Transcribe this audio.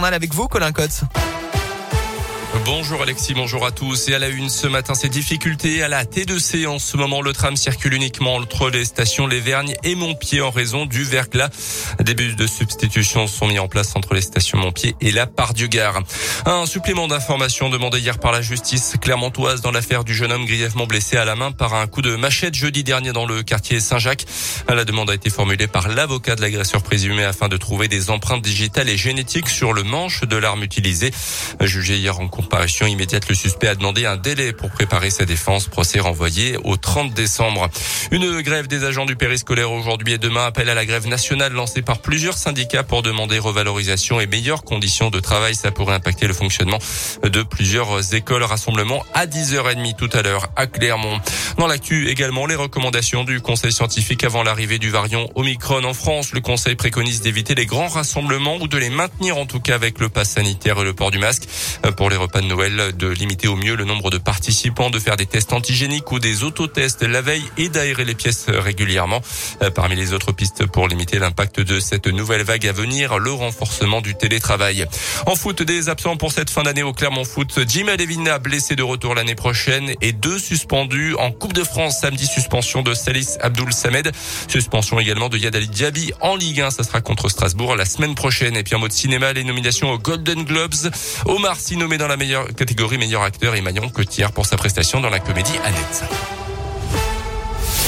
Avec vous, Colin Cotte. Bonjour Alexis, bonjour à tous. Et à la une ce matin, ces difficultés à la T2C. En ce moment, le tram circule uniquement entre les stations Les Vergnes et Montpied en raison du verglas. Des bus de substitution sont mis en place entre les stations Montpied et la Part-du-Gard. Un supplément d'information demandé hier par la justice clermontoise dans l'affaire du jeune homme grièvement blessé à la main par un coup de machette jeudi dernier dans le quartier Saint-Jacques. La demande a été formulée par l'avocat de l'agresseur présumé afin de trouver des empreintes digitales et génétiques sur le manche de l'arme utilisée. Jugé hier en comparution immédiate, le suspect a demandé un délai pour préparer sa défense. Procès renvoyé au 30 décembre. Une grève des agents du périscolaire aujourd'hui et demain appelle à la grève nationale lancée par plusieurs syndicats pour demander revalorisation et meilleures conditions de travail. Ça pourrait impacter le fonctionnement de plusieurs écoles. Rassemblement à 10h30 tout à l'heure à Clermont. Dans l'actu également, les recommandations du Conseil scientifique avant l'arrivée du variant Omicron en France. Le Conseil préconise d'éviter les grands rassemblements ou de les maintenir en tout cas avec le pass sanitaire et le port du masque. Pour les repas de Noël, de limiter au mieux le nombre de participants, de faire des tests antigéniques ou des autotests la veille et d'aérer les pièces régulièrement. Parmi les autres pistes pour limiter l'impact de cette nouvelle vague à venir, le renforcement du télétravail. En foot, des absents pour cette fin d'année au Clermont Foot. Jim Alevina blessé de retour l'année prochaine et deux suspendus en De France samedi. Suspension de Salis Abdoul Samed. Suspension également de Yadali Diaby en Ligue 1. Ça sera contre Strasbourg la semaine prochaine. Et puis en mode cinéma, les nominations aux Golden Globes. Omar Sy nommé dans la meilleure catégorie meilleur acteur et Marion Cotillard pour sa prestation dans la comédie Annette.